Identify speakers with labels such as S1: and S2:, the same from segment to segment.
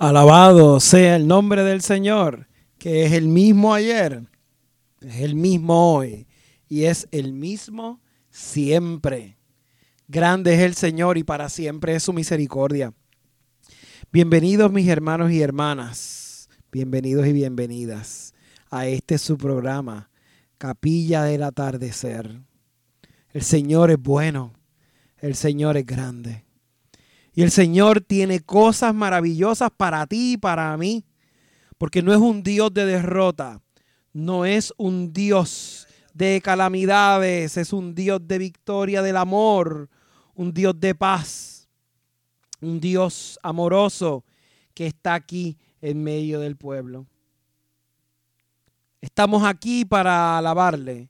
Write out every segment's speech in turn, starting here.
S1: Alabado sea el nombre del Señor, que es el mismo ayer, es el mismo hoy y es el mismo siempre. Grande es el Señor y para siempre es su misericordia. Bienvenidos mis hermanos y hermanas, bienvenidos y bienvenidas a este su programa, Capilla del Atardecer. El Señor es bueno, el Señor es grande. Y el Señor tiene cosas maravillosas para ti y para mí. Porque no es un Dios de derrota. No es un Dios de calamidades. Es un Dios de victoria del amor. Un Dios de paz. Un Dios amoroso que está aquí en medio del pueblo. Estamos aquí para alabarle.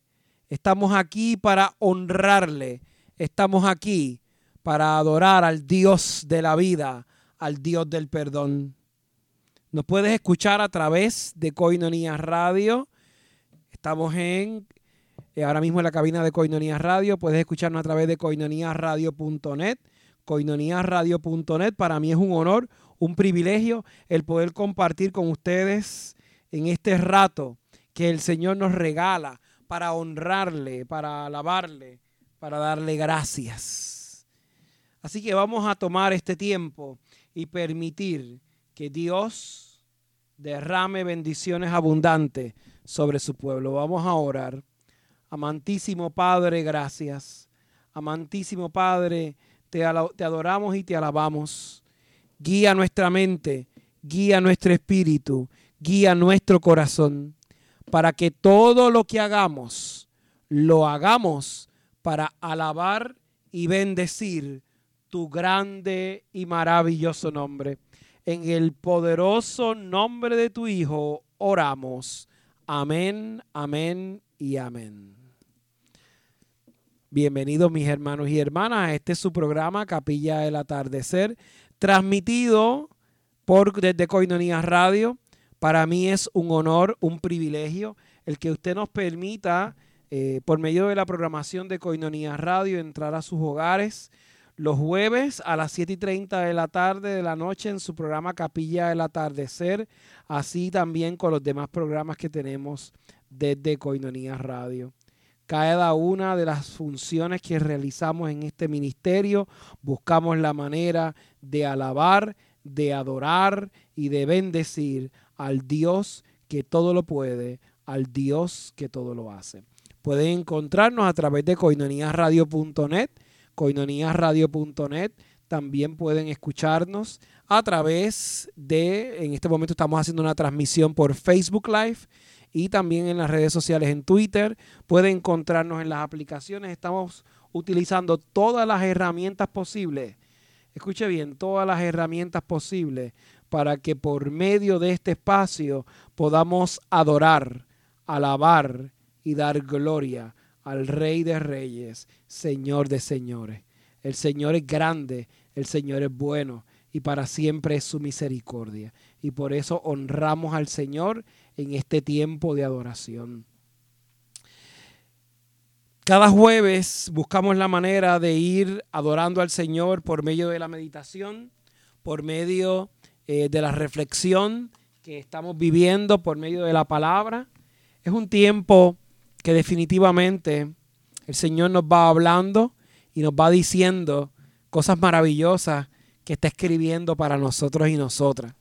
S1: Estamos aquí para honrarle. Estamos aquí para adorar al Dios de la vida, al Dios del perdón. Nos puedes escuchar a través de Coinonía Radio. Estamos en eh, ahora mismo en la cabina de Coinonía Radio. Puedes escucharnos a través de coinoniaradio.net. Coinoniaradio.net. Para mí es un honor, un privilegio el poder compartir con ustedes en este rato que el Señor nos regala para honrarle, para alabarle, para darle gracias. Así que vamos a tomar este tiempo y permitir que Dios derrame bendiciones abundantes sobre su pueblo. Vamos a orar. Amantísimo Padre, gracias. Amantísimo Padre, te, adoramos y te alabamos. Guía nuestra mente, guía nuestro espíritu, guía nuestro corazón, para que todo lo que hagamos, lo hagamos para alabar y bendecir tu grande y maravilloso nombre. En el poderoso nombre de tu Hijo oramos. Amén, amén y amén. Bienvenidos mis hermanos y hermanas este es su programa Capilla del Atardecer, transmitido por desde Coinonía Radio. Para mí es un honor, un privilegio el que usted nos permita, eh, por medio de la programación de Coinonía Radio, entrar a sus hogares, los jueves a las 7 y 30 de la tarde de la noche en su programa Capilla del Atardecer, así también con los demás programas que tenemos desde Coinonía Radio. Cada una de las funciones que realizamos en este ministerio, buscamos la manera de alabar, de adorar y de bendecir al Dios que todo lo puede, al Dios que todo lo hace. Pueden encontrarnos a través de coinoniasradio.net coinoniasradio.net. También pueden escucharnos a través de, en este momento estamos haciendo una transmisión por Facebook Live y también en las redes sociales en Twitter. Pueden encontrarnos en las aplicaciones. Estamos utilizando todas las herramientas posibles. Escuche bien, todas las herramientas posibles para que por medio de este espacio podamos adorar, alabar y dar gloria al Rey de Reyes, Señor de Señores. El Señor es grande, el Señor es bueno y para siempre es su misericordia. Y por eso honramos al Señor en este tiempo de adoración. Cada jueves buscamos la manera de ir adorando al Señor por medio de la meditación, por medio eh, de la reflexión que estamos viviendo, por medio de la palabra. Es un tiempo que definitivamente el Señor nos va hablando y nos va diciendo cosas maravillosas que está escribiendo para nosotros y nosotras.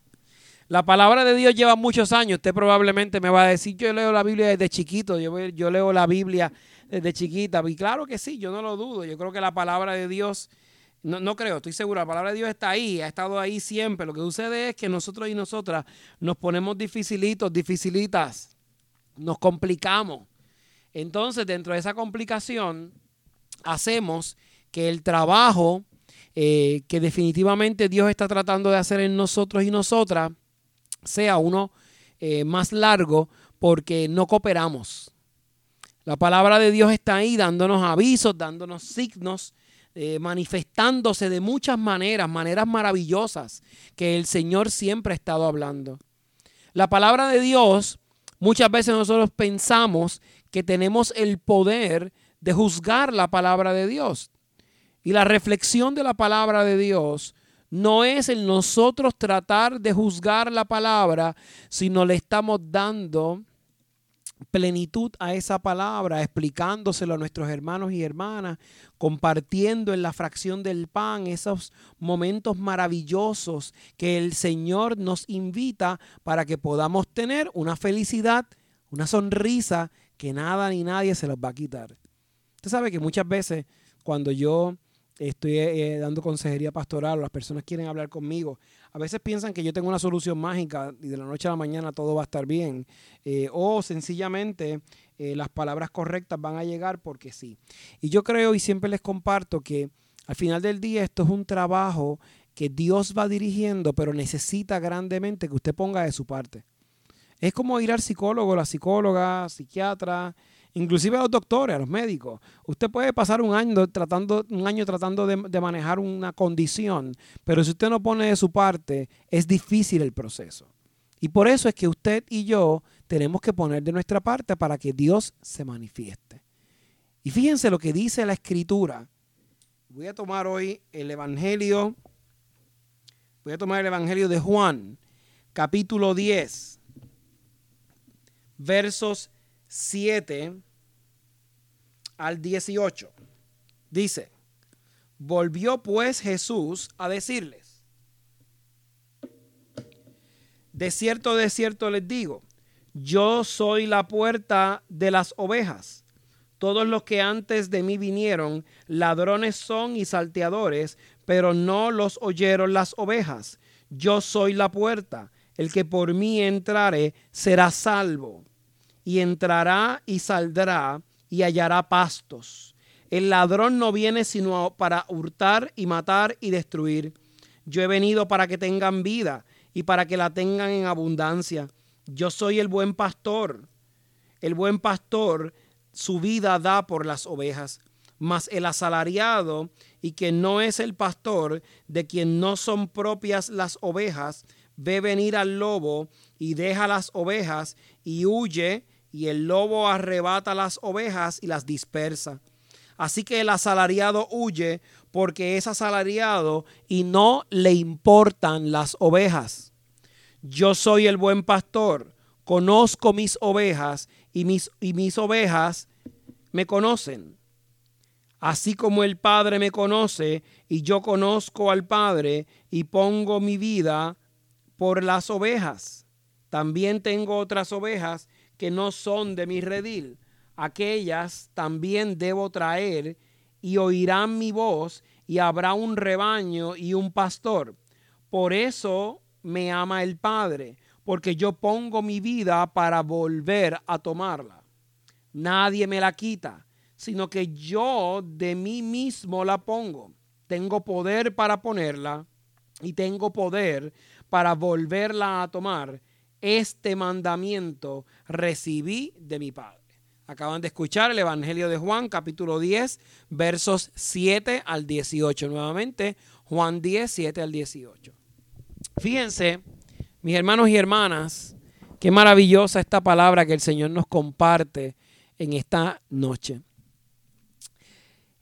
S1: La palabra de Dios lleva muchos años. Usted probablemente me va a decir, yo leo la Biblia desde chiquito, yo, leo la Biblia desde chiquita. Y claro que sí, yo no lo dudo. Yo creo que la palabra de Dios, no, no creo, estoy seguro, la palabra de Dios está ahí, ha estado ahí siempre. Lo que sucede es que nosotros y nosotras nos ponemos dificilitos, dificilitas, nos complicamos. Entonces, dentro de esa complicación, hacemos que el trabajo eh, que definitivamente Dios está tratando de hacer en nosotros y nosotras sea uno eh, más largo porque no cooperamos. La palabra de Dios está ahí dándonos avisos, dándonos signos, eh, manifestándose de muchas maneras, maneras maravillosas que el Señor siempre ha estado hablando. La palabra de Dios, muchas veces nosotros pensamos que tenemos el poder de juzgar la palabra de Dios. Y la reflexión de la palabra de Dios no es el nosotros tratar de juzgar la palabra, sino le estamos dando plenitud a esa palabra, explicándoselo a nuestros hermanos y hermanas, compartiendo en la fracción del pan esos momentos maravillosos que el Señor nos invita para que podamos tener una felicidad, una sonrisa que nada ni nadie se los va a quitar. Usted sabe que muchas veces cuando yo estoy eh, dando consejería pastoral o las personas quieren hablar conmigo, a veces piensan que yo tengo una solución mágica y de la noche a la mañana todo va a estar bien. Eh, o sencillamente eh, las palabras correctas van a llegar porque sí. Y yo creo y siempre les comparto que al final del día esto es un trabajo que Dios va dirigiendo, pero necesita grandemente que usted ponga de su parte. Es como ir al psicólogo, la psicóloga, psiquiatra, inclusive a los doctores, a los médicos. Usted puede pasar un año tratando, un año tratando de, de, manejar una condición, pero si usted no pone de su parte, es difícil el proceso. Y por eso es que usted y yo tenemos que poner de nuestra parte para que Dios se manifieste. Y fíjense lo que dice la escritura. Voy a tomar hoy el Evangelio, voy a tomar el Evangelio de Juan, capítulo 10, versos 7 al 18. Dice, volvió pues Jesús a decirles, de cierto, de cierto les digo, yo soy la puerta de las ovejas. Todos los que antes de mí vinieron, ladrones son y salteadores, pero no los oyeron las ovejas. Yo soy la puerta. El que por mí entrare será salvo. Y entrará y saldrá y hallará pastos. El ladrón no viene sino para hurtar y matar y destruir. Yo he venido para que tengan vida y para que la tengan en abundancia. Yo soy el buen pastor. El buen pastor su vida da por las ovejas. Mas el asalariado y que no es el pastor, de quien no son propias las ovejas, ve venir al lobo y deja las ovejas y huye y el lobo arrebata las ovejas y las dispersa. Así que el asalariado huye porque es asalariado y no le importan las ovejas. Yo soy el buen pastor, conozco mis ovejas y mis, y mis ovejas me conocen. Así como el Padre me conoce y yo conozco al Padre y pongo mi vida por las ovejas. También tengo otras ovejas que no son de mi redil. Aquellas también debo traer y oirán mi voz y habrá un rebaño y un pastor. Por eso me ama el Padre, porque yo pongo mi vida para volver a tomarla. Nadie me la quita, sino que yo de mí mismo la pongo. Tengo poder para ponerla y tengo poder para volverla a tomar este mandamiento recibí de mi Padre. Acaban de escuchar el Evangelio de Juan, capítulo 10, versos 7 al 18. Nuevamente, Juan 10, 7 al 18. Fíjense, mis hermanos y hermanas, qué maravillosa esta palabra que el Señor nos comparte en esta noche.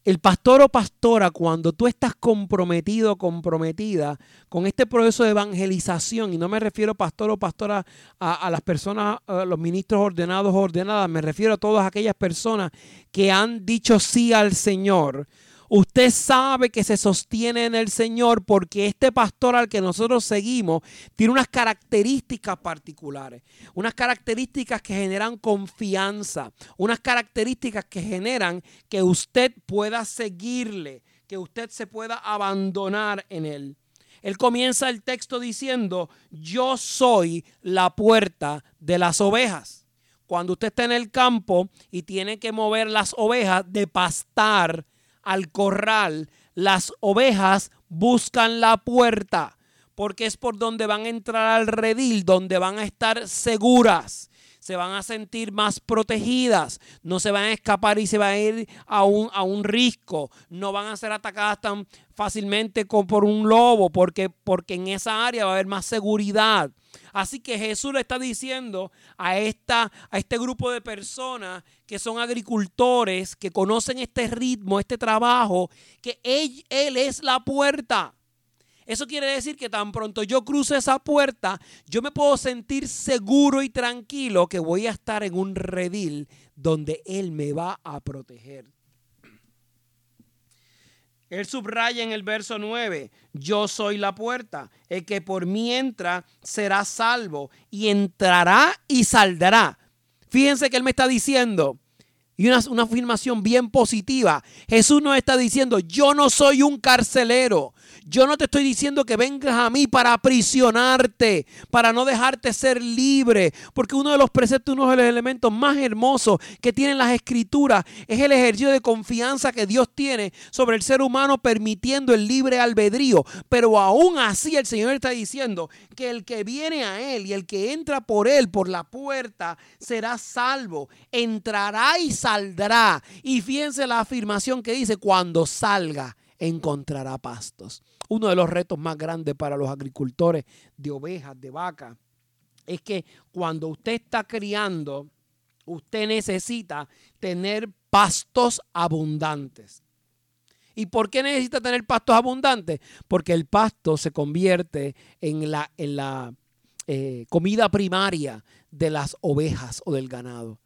S1: El pastor o pastora, cuando tú estás comprometido, comprometida con este proceso de evangelización, y no me refiero pastor o pastora a, las personas, los ministros ordenados o ordenadas, me refiero a todas aquellas personas que han dicho sí al Señor, Usted sabe que se sostiene en el Señor porque este pastor al que nosotros seguimos tiene unas características particulares, unas características que generan confianza, unas características que generan que usted pueda seguirle, que usted se pueda abandonar en él. Él comienza el texto diciendo, yo soy la puerta de las ovejas. Cuando usted está en el campo y tiene que mover las ovejas de pastar, al corral, las ovejas buscan la puerta, porque es por donde van a entrar al redil, donde van a estar seguras se van a sentir más protegidas, no se van a escapar y se van a ir a un, a un risco, no van a ser atacadas tan fácilmente como por un lobo, porque, porque en esa área va a haber más seguridad. Así que Jesús le está diciendo a, esta, a este grupo de personas que son agricultores, que conocen este ritmo, este trabajo, que él, él es la puerta. Eso quiere decir que tan pronto yo cruce esa puerta, yo me puedo sentir seguro y tranquilo que voy a estar en un redil donde Él me va a proteger. Él subraya en el verso 9, yo soy la puerta, el que por mí entra será salvo y entrará y saldrá. Fíjense que Él me está diciendo, y una, una, afirmación bien positiva. Jesús nos está diciendo, yo no soy un carcelero, yo no te estoy diciendo que vengas a mí para aprisionarte, para no dejarte ser libre, porque uno de los preceptos, uno de los elementos más hermosos que tienen las escrituras es el ejercicio de confianza que Dios tiene sobre el ser humano permitiendo el libre albedrío. Pero aún así el Señor está diciendo que el que viene a Él y el que entra por Él, por la puerta, será salvo, entrará y saldrá. Y fíjense la afirmación que dice, cuando salga encontrará pastos. Uno de los retos más grandes para los agricultores de ovejas, de vacas, es que cuando usted está criando, usted necesita tener pastos abundantes. ¿Y por qué necesita tener pastos abundantes? Porque el pasto se convierte en la, en la eh, comida primaria de las ovejas o del ganado.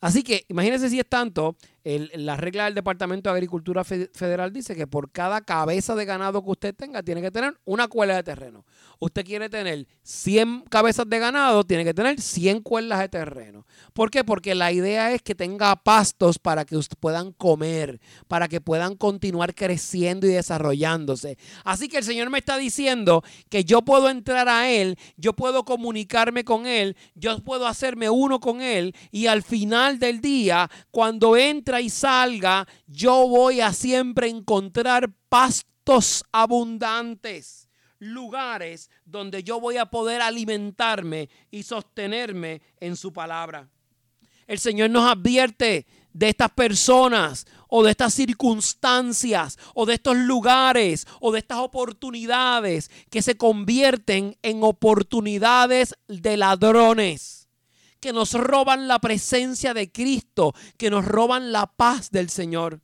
S1: Así que imagínense si es tanto, la regla del Departamento de Agricultura Federal dice que por cada cabeza de ganado que usted tenga, tiene que tener una cuela de terreno. Usted quiere tener 100 cabezas de ganado, tiene que tener 100 cuerdas de terreno. ¿Por qué? Porque la idea es que tenga pastos para que puedan comer, para que puedan continuar creciendo y desarrollándose. Así que el Señor me está diciendo que yo puedo entrar a Él, yo puedo comunicarme con Él, yo puedo hacerme uno con Él y al final del día, cuando entra y salga, yo voy a siempre encontrar pastos abundantes, lugares donde yo voy a poder alimentarme y sostenerme en su palabra. El Señor nos advierte de estas personas o de estas circunstancias o de estos lugares o de estas oportunidades que se convierten en oportunidades de ladrones que nos roban la presencia de Cristo, que nos roban la paz del Señor.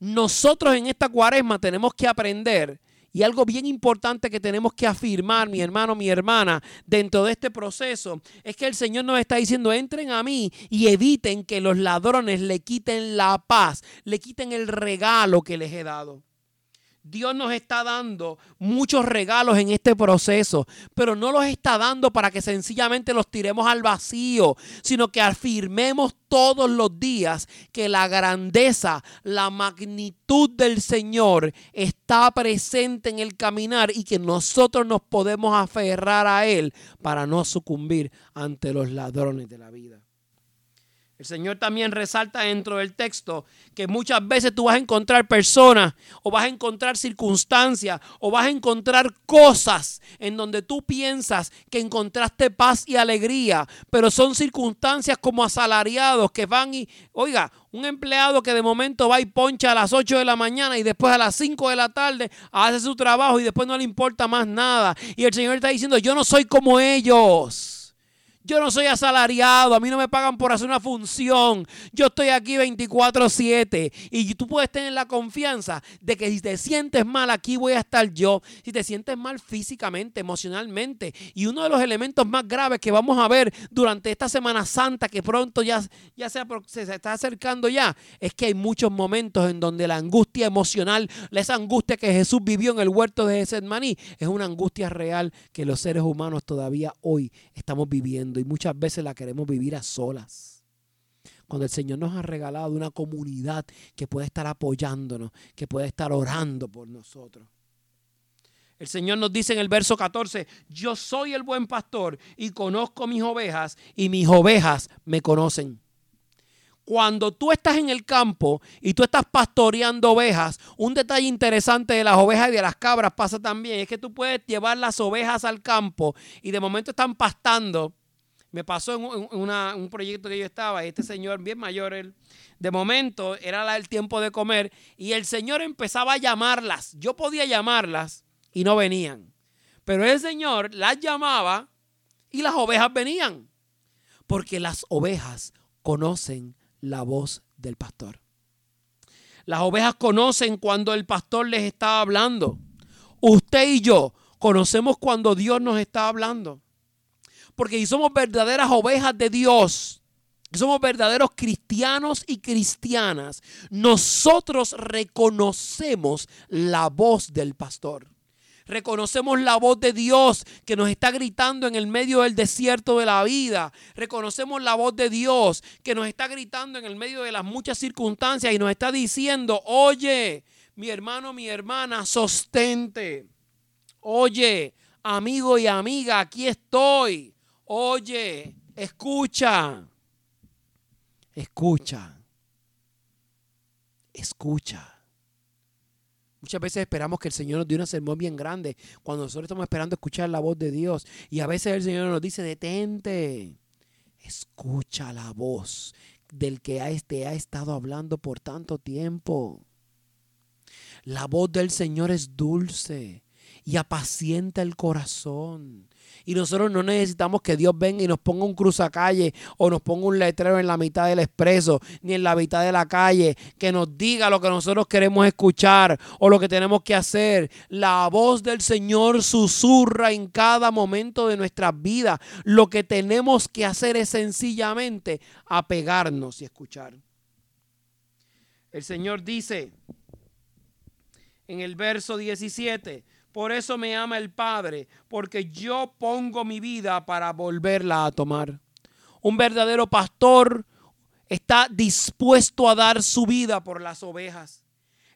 S1: Nosotros en esta cuaresma tenemos que aprender y algo bien importante que tenemos que afirmar, mi hermano, mi hermana, dentro de este proceso, es que el Señor nos está diciendo, entren a mí y eviten que los ladrones le quiten la paz, le quiten el regalo que les he dado. Dios nos está dando muchos regalos en este proceso, pero no los está dando para que sencillamente los tiremos al vacío, sino que afirmemos todos los días que la grandeza, la magnitud del Señor está presente en el caminar y que nosotros nos podemos aferrar a Él para no sucumbir ante los ladrones de la vida. El Señor también resalta dentro del texto que muchas veces tú vas a encontrar personas o vas a encontrar circunstancias o vas a encontrar cosas en donde tú piensas que encontraste paz y alegría, pero son circunstancias como asalariados que van y, oiga, un empleado que de momento va y poncha a las 8 de la mañana y después a las 5 de la tarde hace su trabajo y después no le importa más nada. Y el Señor está diciendo, yo no soy como ellos. Yo no soy asalariado, a mí no me pagan por hacer una función. Yo estoy aquí 24/7 y tú puedes tener la confianza de que si te sientes mal, aquí voy a estar yo. Si te sientes mal físicamente, emocionalmente. Y uno de los elementos más graves que vamos a ver durante esta Semana Santa, que pronto ya, ya se, se está acercando ya, es que hay muchos momentos en donde la angustia emocional, esa angustia que Jesús vivió en el huerto de Getsemaní, es una angustia real que los seres humanos todavía hoy estamos viviendo y muchas veces la queremos vivir a solas. Cuando el Señor nos ha regalado una comunidad que puede estar apoyándonos, que puede estar orando por nosotros. El Señor nos dice en el verso 14, yo soy el buen pastor y conozco mis ovejas y mis ovejas me conocen. Cuando tú estás en el campo y tú estás pastoreando ovejas, un detalle interesante de las ovejas y de las cabras pasa también, es que tú puedes llevar las ovejas al campo y de momento están pastando me pasó en, un proyecto que yo estaba, este señor bien mayor, él, de momento era el tiempo de comer y el señor empezaba a llamarlas. Yo podía llamarlas y no venían. Pero el señor las llamaba y las ovejas venían. Porque las ovejas conocen la voz del pastor. Las ovejas conocen cuando el pastor les está hablando. Usted y yo conocemos cuando Dios nos está hablando. Porque si somos verdaderas ovejas de Dios, somos verdaderos cristianos y cristianas, nosotros reconocemos la voz del pastor. Reconocemos la voz de Dios que nos está gritando en el medio del desierto de la vida. Reconocemos la voz de Dios que nos está gritando en el medio de las muchas circunstancias y nos está diciendo, oye, mi hermano, mi hermana, sostente. Oye, amigo y amiga, aquí estoy. Oye, escucha. Escucha. Escucha. Muchas veces esperamos que el Señor nos dé una sermón bien grande cuando nosotros estamos esperando escuchar la voz de Dios. Y a veces el Señor nos dice, detente, escucha la voz del que te ha estado hablando por tanto tiempo. La voz del Señor es dulce y apacienta el corazón. Y nosotros no necesitamos que Dios venga y nos ponga un cruzacalle o nos ponga un letrero en la mitad del expreso ni en la mitad de la calle que nos diga lo que nosotros queremos escuchar o lo que tenemos que hacer. La voz del Señor susurra en cada momento de nuestras vidas. Lo que tenemos que hacer es sencillamente apegarnos y escuchar. El Señor dice en el verso 17, por eso me ama el Padre, porque yo pongo mi vida para volverla a tomar. Un verdadero pastor está dispuesto a dar su vida por las ovejas.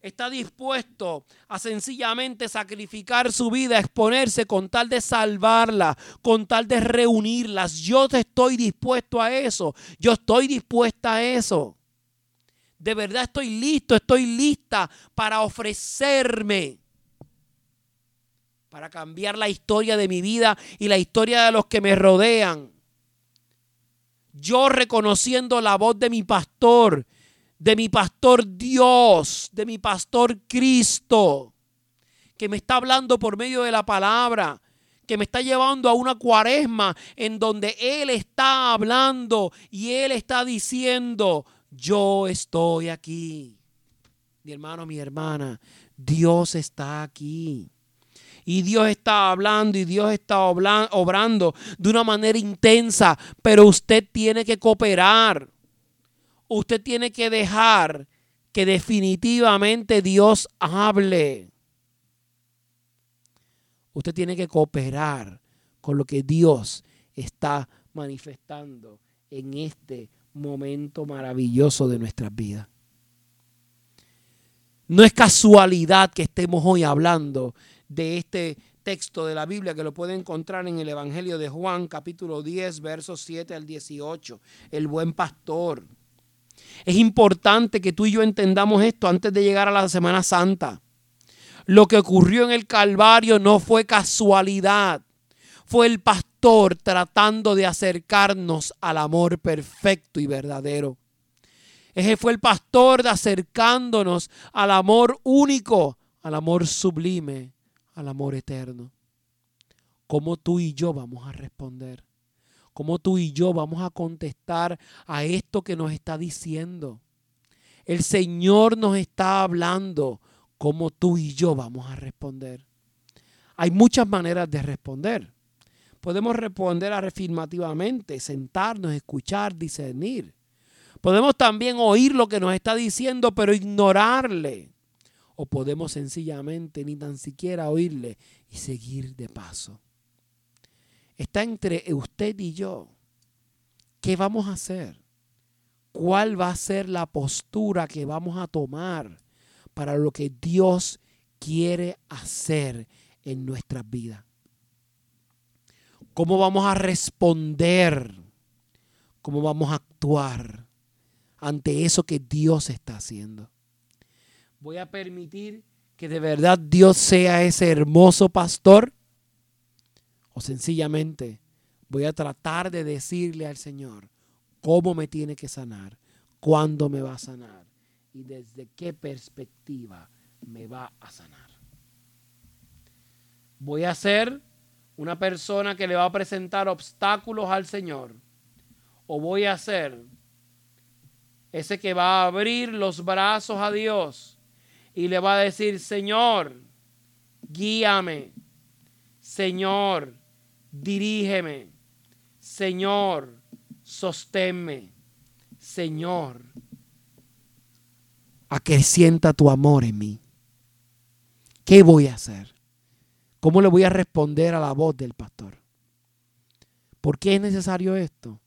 S1: Está dispuesto a sencillamente sacrificar su vida, exponerse con tal de salvarla, con tal de reunirlas. Yo estoy dispuesto a eso. Yo estoy dispuesta a eso. De verdad estoy listo, estoy lista para ofrecerme para cambiar la historia de mi vida y la historia de los que me rodean. Yo reconociendo la voz de mi pastor, de mi pastor Dios, de mi pastor Cristo, que me está hablando por medio de la palabra, que me está llevando a una cuaresma en donde Él está hablando y Él está diciendo, yo estoy aquí. Mi hermano, mi hermana, Dios está aquí. Y Dios está hablando y Dios está obrando de una manera intensa, pero usted tiene que cooperar. Usted tiene que dejar que definitivamente Dios hable. Usted tiene que cooperar con lo que Dios está manifestando en este momento maravilloso de nuestras vidas. No es casualidad que estemos hoy hablando de este texto de la Biblia que lo puede encontrar en el Evangelio de Juan capítulo 10 versos 7 al 18, el buen pastor. Es importante que tú y yo entendamos esto antes de llegar a la Semana Santa. Lo que ocurrió en el Calvario no fue casualidad, fue el pastor tratando de acercarnos al amor perfecto y verdadero. Ese fue el pastor acercándonos al amor único, al amor sublime, al amor eterno. ¿Cómo tú y yo vamos a responder? ¿Cómo tú y yo vamos a contestar a esto que nos está diciendo? El Señor nos está hablando. ¿Cómo tú y yo vamos a responder? Hay muchas maneras de responder. Podemos responder afirmativamente, sentarnos, escuchar, discernir. Podemos también oír lo que nos está diciendo, pero ignorarle o podemos sencillamente ni tan siquiera oírle y seguir de paso. Está entre usted y yo. ¿Qué vamos a hacer? ¿Cuál va a ser la postura que vamos a tomar para lo que Dios quiere hacer en nuestras vidas? ¿Cómo vamos a responder? ¿Cómo vamos a actuar ante eso que Dios está haciendo? Voy a permitir que de verdad Dios sea ese hermoso pastor? ¿O sencillamente voy a tratar de decirle al Señor cómo me tiene que sanar, cuándo me va a sanar y desde qué perspectiva me va a sanar? Voy a ser una persona que le va a presentar obstáculos al Señor o voy a ser ese que va a abrir los brazos a Dios y le va a decir, Señor, guíame. Señor, dirígeme. Señor, sosténme. Señor, acrecienta tu amor en mí. ¿Qué voy a hacer? ¿Cómo le voy a responder a la voz del pastor? ¿Por qué es necesario esto?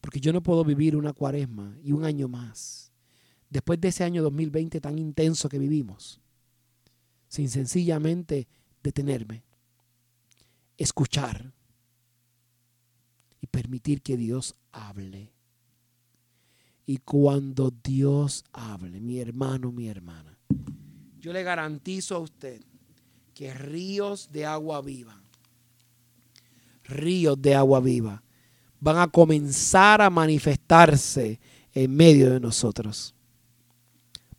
S1: Porque yo no puedo vivir una cuaresma y un año más, después de ese año 2020 tan intenso que vivimos, sin sencillamente detenerme, escuchar y permitir que Dios hable. Y cuando Dios hable, mi hermano, mi hermana, yo le garantizo a usted que ríos de agua viva, ríos de agua viva, van a comenzar a manifestarse en medio de nosotros.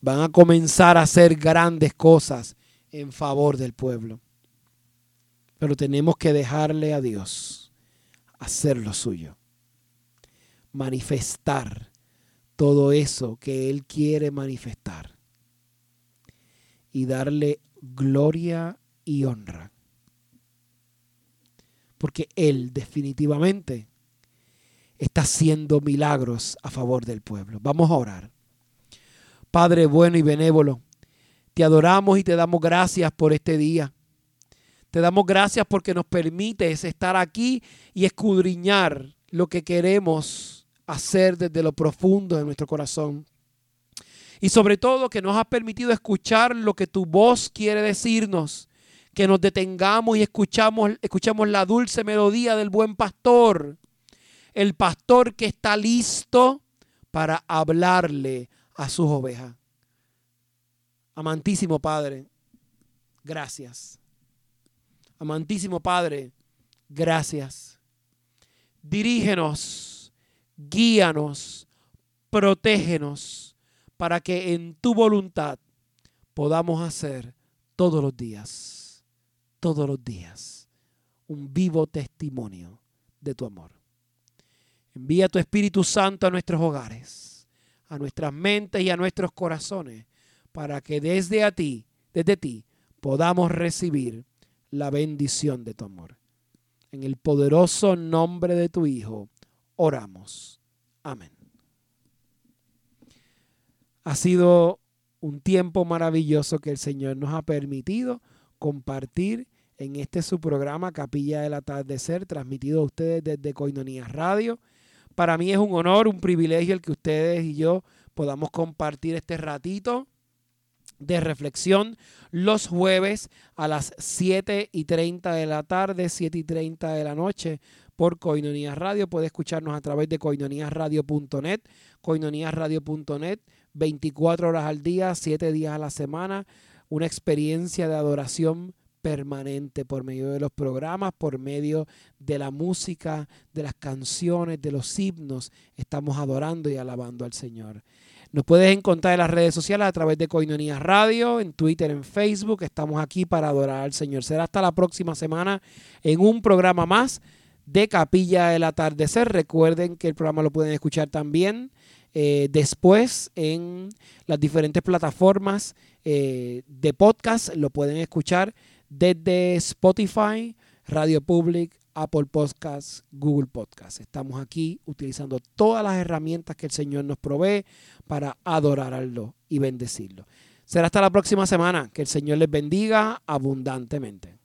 S1: Van a comenzar a hacer grandes cosas en favor del pueblo. Pero tenemos que dejarle a Dios hacer lo suyo. Manifestar todo eso que Él quiere manifestar. Y darle gloria y honra. Porque Él definitivamente está haciendo milagros a favor del pueblo. Vamos a orar. Padre bueno y benévolo, te adoramos y te damos gracias por este día. Te damos gracias porque nos permites estar aquí y escudriñar lo que queremos hacer desde lo profundo de nuestro corazón. Y sobre todo que nos has permitido escuchar lo que tu voz quiere decirnos. Que nos detengamos y escuchamos, escuchamos la dulce melodía del buen pastor el pastor que está listo para hablarle a sus ovejas. Amantísimo Padre, gracias. Amantísimo Padre, gracias. Dirígenos, guíanos, protégenos para que en tu voluntad podamos hacer todos los días, todos los días, un vivo testimonio de tu amor. Envía tu Espíritu Santo a nuestros hogares, a nuestras mentes y a nuestros corazones, para que desde a ti, desde ti, podamos recibir la bendición de tu amor. En el poderoso nombre de tu Hijo, oramos. Amén. Ha sido un tiempo maravilloso que el Señor nos ha permitido compartir en este su programa Capilla del Atardecer, transmitido a ustedes desde Coinonías Radio. Para mí es un honor, un privilegio el que ustedes y yo podamos compartir este ratito de reflexión los jueves a las 7 y 30 de la tarde, 7 y 30 de la noche por Coinonías Radio. Puede escucharnos a través de coinoníasradio.net, coinoníasradio.net, 24 horas al día, 7 días a la semana, una experiencia de adoración permanente por medio de los programas, por medio de la música, de las canciones, de los himnos. Estamos adorando y alabando al Señor. Nos puedes encontrar en las redes sociales a través de Coinonías Radio, en Twitter, en Facebook. Estamos aquí para adorar al Señor. Será hasta la próxima semana en un programa más de Capilla del Atardecer. Recuerden que el programa lo pueden escuchar también eh, después en las diferentes plataformas eh, de podcast. Lo pueden escuchar desde Spotify, Radio Public, Apple Podcasts, Google Podcasts. Estamos aquí utilizando todas las herramientas que el Señor nos provee para adorarlo y bendecirlo. Será hasta la próxima semana. Que el Señor les bendiga abundantemente.